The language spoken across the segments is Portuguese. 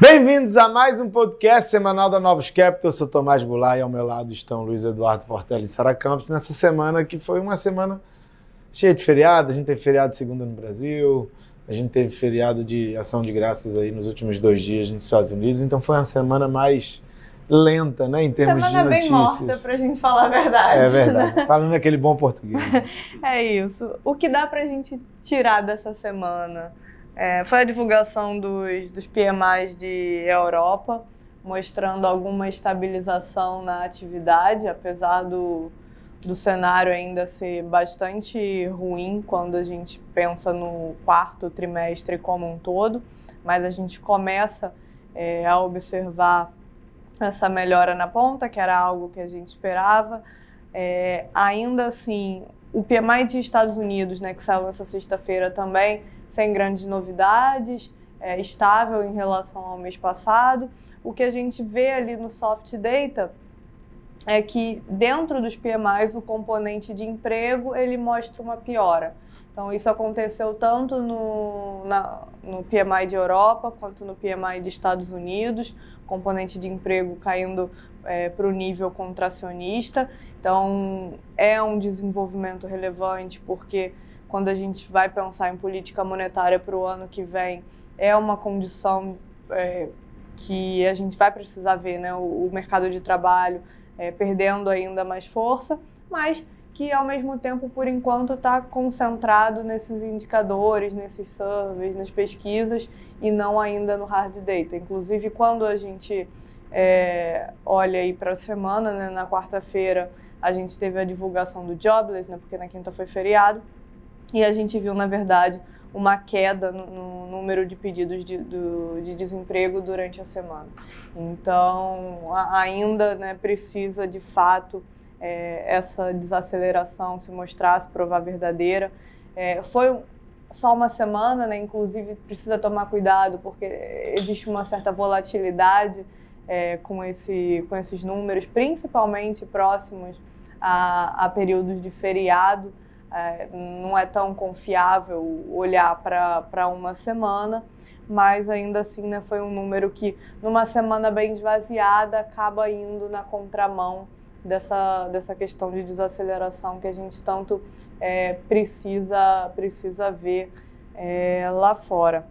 Bem-vindos a mais um podcast semanal da Novos Capital. Eu sou Tomás Goulart e ao meu lado estão Luiz Eduardo Portela e Sara Campos. Nessa semana que foi uma semana cheia de feriado. A gente teve feriado de segunda no Brasil, a gente teve feriado de ação de graças aí nos últimos dois dias nos Estados Unidos. Então foi uma semana mais lenta, né, em termos semana de notícias. bem morta, pra gente falar a verdade. É verdade. Né? Falando aquele bom português. É isso. O que dá pra gente tirar dessa semana? É, foi a divulgação dos, dos PMIs de Europa, mostrando alguma estabilização na atividade, apesar do, do cenário ainda ser bastante ruim quando a gente pensa no quarto trimestre como um todo, mas a gente começa é, a observar essa melhora na ponta, que era algo que a gente esperava. É, ainda assim, o PMI de Estados Unidos, né, que saiu nessa sexta-feira também, sem grandes novidades, é, estável em relação ao mês passado. O que a gente vê ali no soft data é que dentro dos PMIs o componente de emprego ele mostra uma piora. Então isso aconteceu tanto no, na, no PMI de Europa quanto no PMI de Estados Unidos, componente de emprego caindo é, para o nível contracionista. Então é um desenvolvimento relevante porque quando a gente vai pensar em política monetária para o ano que vem, é uma condição é, que a gente vai precisar ver, né? O, o mercado de trabalho é, perdendo ainda mais força, mas que ao mesmo tempo, por enquanto, está concentrado nesses indicadores, nesses surveys, nas pesquisas e não ainda no hard data. Inclusive, quando a gente é, olha aí para a semana, né, na quarta-feira, a gente teve a divulgação do Jobless, né, porque na quinta foi feriado, e a gente viu, na verdade, uma queda no, no número de pedidos de, do, de, desemprego durante a semana. Então, a, ainda né, precisa, de fato, é, essa desaceleração se mostrar, se provar verdadeira. É, foi só uma semana, né? inclusive precisa tomar cuidado, porque existe uma certa volatilidade é, com, esse, com esses números, principalmente próximos a, a períodos de feriado é, não é tão confiável olhar para uma semana, mas ainda assim né, foi um número que, numa semana bem esvaziada, acaba indo na contramão dessa, dessa questão de desaceleração que a gente tanto é, precisa, precisa ver é, lá fora.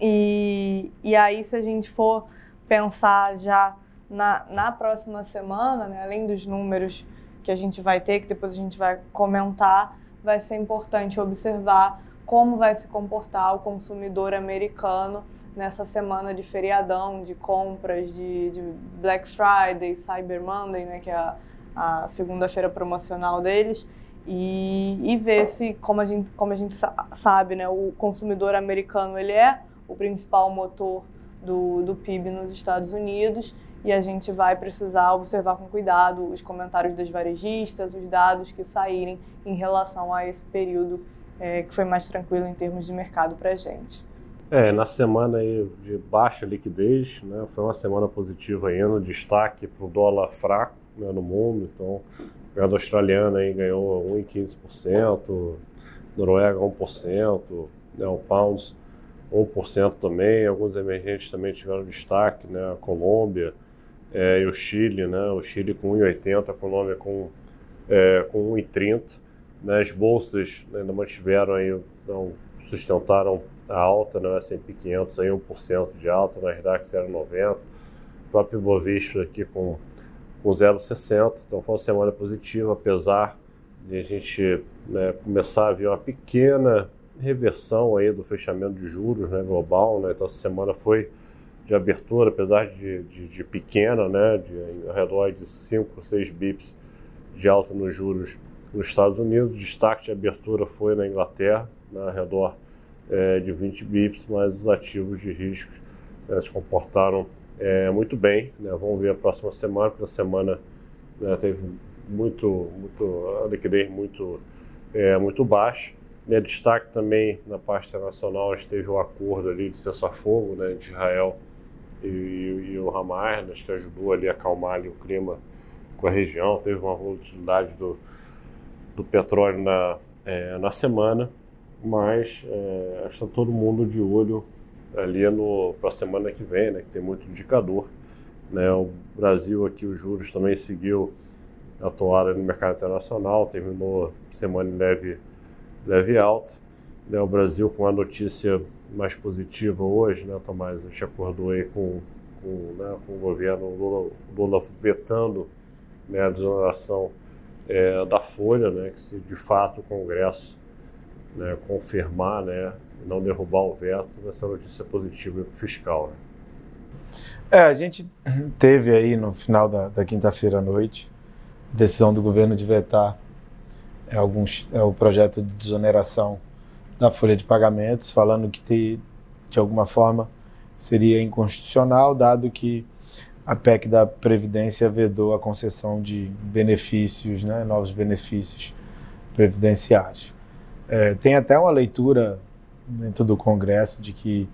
E, e aí, se a gente for pensar já na, na próxima semana, né, além dos números que a gente vai ter, que depois a gente vai comentar, vai ser importante observar como vai se comportar o consumidor americano nessa semana de feriadão, de compras, de, de Black Friday, Cyber Monday, né, que é a, a segunda-feira promocional deles, e, e ver se, como a gente, como a gente sabe, né, o consumidor americano ele é o principal motor do, do PIB nos Estados Unidos e a gente vai precisar observar com cuidado os comentários das varejistas, os dados que saírem em relação a esse período é, que foi mais tranquilo em termos de mercado para a gente. É, na semana aí de baixa liquidez, né, foi uma semana positiva no destaque para o dólar fraco né, no mundo, então o mercado australiano aí ganhou 1,15%, Noruega 1%, né, o Pounds 1% também, alguns emergentes também tiveram destaque, né, a Colômbia, é, e o Chile, né? O Chile com 1,80, a Colômbia com, é, com 1,30. Né? As bolsas né, ainda mantiveram aí, não, sustentaram a alta, né? O S&P 500 aí 1% de alta, na Nasdaq 0,90. O próprio Bovespa aqui com, com 0,60. Então foi uma semana positiva, apesar de a gente né, começar a ver uma pequena reversão aí do fechamento de juros né, global. Né? Então essa semana foi de abertura, apesar de, de, de pequena, né, de ao redor de 5 ou 6 bips de alta nos juros nos Estados Unidos. O destaque de abertura foi na Inglaterra, né, ao redor é, de 20 bips, mas os ativos de risco né, se comportaram é, muito bem. Né, vamos ver a próxima semana, porque a semana né, teve muito, muito, a liquidez muito, é, muito baixa. Né, destaque também na parte internacional, a gente teve o um acordo ali de cessar-fogo né, de Israel e, e o Hamas, né, que ajudou ali a acalmar ali o clima com a região. Teve uma volatilidade do, do petróleo na, é, na semana, mas é, está todo mundo de olho ali para a semana que vem, né, que tem muito indicador. Né, o Brasil aqui, os juros também seguiu atuar no mercado internacional, terminou semana em leve, leve alta. Né, o Brasil com a notícia mais positiva hoje, né, Tomás? A gente acordou aí com, com, né, com o governo Lula, Lula vetando né, a desoneração é, da Folha, né, que se de fato o Congresso né, confirmar, né, não derrubar o veto, ser notícia positiva para o fiscal. Né? É, a gente teve aí no final da, da quinta-feira à noite decisão do governo de vetar é, alguns, é, o projeto de desoneração da folha de pagamentos, falando que te, de alguma forma seria inconstitucional, dado que a PEC da Previdência vedou a concessão de benefícios, né, novos benefícios previdenciários. É, tem até uma leitura dentro do Congresso de que,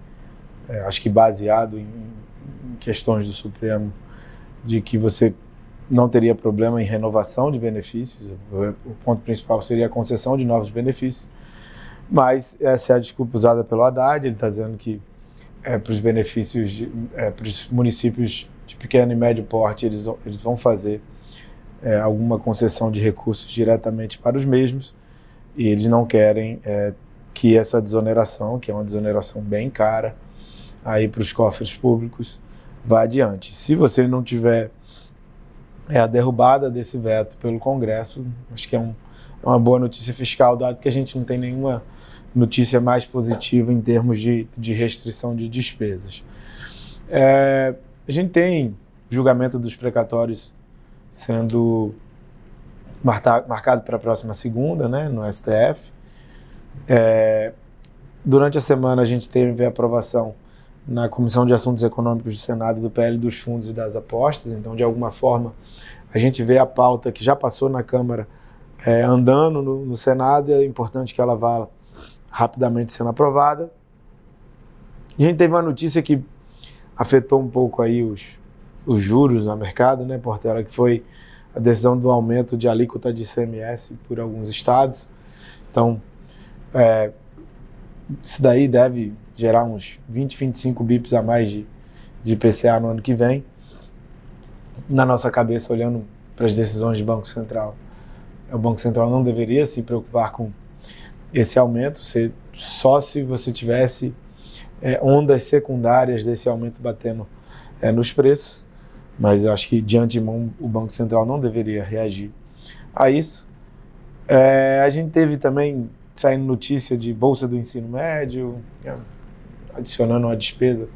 é, acho que baseado em, em questões do Supremo, de que você não teria problema em renovação de benefícios. O ponto principal seria a concessão de novos benefícios. Mas essa é a desculpa usada pelo Haddad. Ele está dizendo que é, para os benefícios, é, para os municípios de pequeno e médio porte, eles, eles vão fazer é, alguma concessão de recursos diretamente para os mesmos. E eles não querem é, que essa desoneração, que é uma desoneração bem cara, aí para os cofres públicos, vá adiante. Se você não tiver é, a derrubada desse veto pelo Congresso, acho que é, um, é uma boa notícia fiscal, dado que a gente não tem nenhuma notícia mais positiva em termos de, de restrição de despesas. É, a gente tem julgamento dos precatórios sendo marcado para a próxima segunda, né, no STF. É, durante a semana a gente teve a aprovação na Comissão de Assuntos Econômicos do Senado do PL dos fundos e das apostas, então de alguma forma a gente vê a pauta que já passou na Câmara é, andando no, no Senado e é importante que ela vá rapidamente sendo aprovada. E a gente teve uma notícia que afetou um pouco aí os, os juros no mercado, né, Portela, que foi a decisão do aumento de alíquota de ICMS por alguns estados. Então, é, isso daí deve gerar uns 20, 25 bips a mais de, de PCA no ano que vem. Na nossa cabeça, olhando para as decisões do Banco Central, o Banco Central não deveria se preocupar com esse aumento, se, só se você tivesse é, ondas secundárias desse aumento batendo é, nos preços, mas acho que de antemão o Banco Central não deveria reagir a isso. É, a gente teve também saindo notícia de bolsa do ensino médio, é, adicionando uma despesa,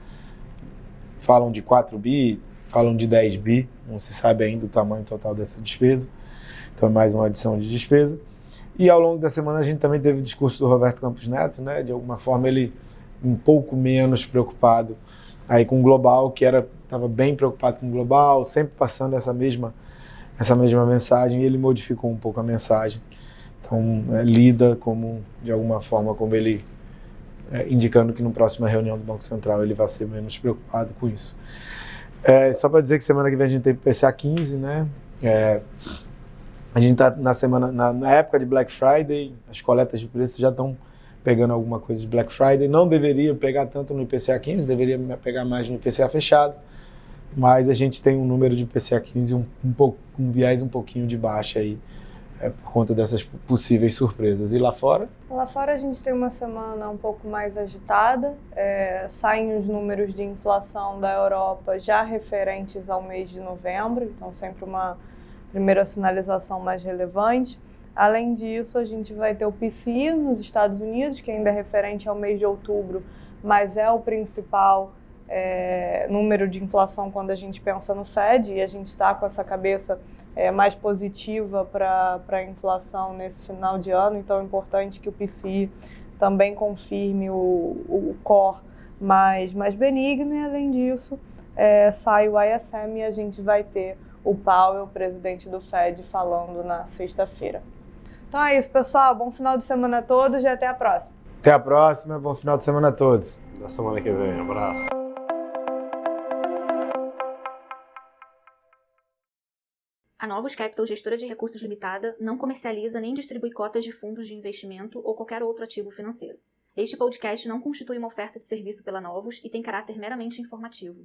falam de 4 bi, falam de 10 bi, não se sabe ainda o tamanho total dessa despesa, então é mais uma adição de despesa. E ao longo da semana a gente também teve o discurso do Roberto Campos Neto, né? De alguma forma ele um pouco menos preocupado aí com o global, que era estava bem preocupado com o global, sempre passando essa mesma essa mesma mensagem, e ele modificou um pouco a mensagem. Então, é, lida como de alguma forma como ele é, indicando que na próxima reunião do Banco Central ele vai ser menos preocupado com isso. É, só para dizer que semana que vem a gente tem PCA 15, né? É, a gente está na semana, na, na, época de Black Friday, as coletas de preços já estão pegando alguma coisa de Black Friday. Não deveria pegar tanto no IPCA 15, deveria pegar mais no IPCA fechado, mas a gente tem um número de IPCA 15 um, um, pouco, um viés um pouquinho de baixa aí, é, por conta dessas possíveis surpresas. E lá fora? Lá fora a gente tem uma semana um pouco mais agitada, é, saem os números de inflação da Europa já referentes ao mês de novembro, então sempre uma primeira sinalização mais relevante. Além disso, a gente vai ter o PCI nos Estados Unidos, que ainda é referente ao mês de outubro, mas é o principal é, número de inflação quando a gente pensa no Fed, e a gente está com essa cabeça é, mais positiva para a inflação nesse final de ano, então é importante que o PCI também confirme o, o core mais, mais benigno, e além disso, é, sai o ISM e a gente vai ter o Powell, presidente do Fed, falando na sexta-feira. Então é isso, pessoal. Bom final de semana a todos e até a próxima. Até a próxima. Bom final de semana a todos. Na semana que vem. Um abraço. A Novos Capital, gestora de recursos limitada, não comercializa nem distribui cotas de fundos de investimento ou qualquer outro ativo financeiro. Este podcast não constitui uma oferta de serviço pela Novos e tem caráter meramente informativo.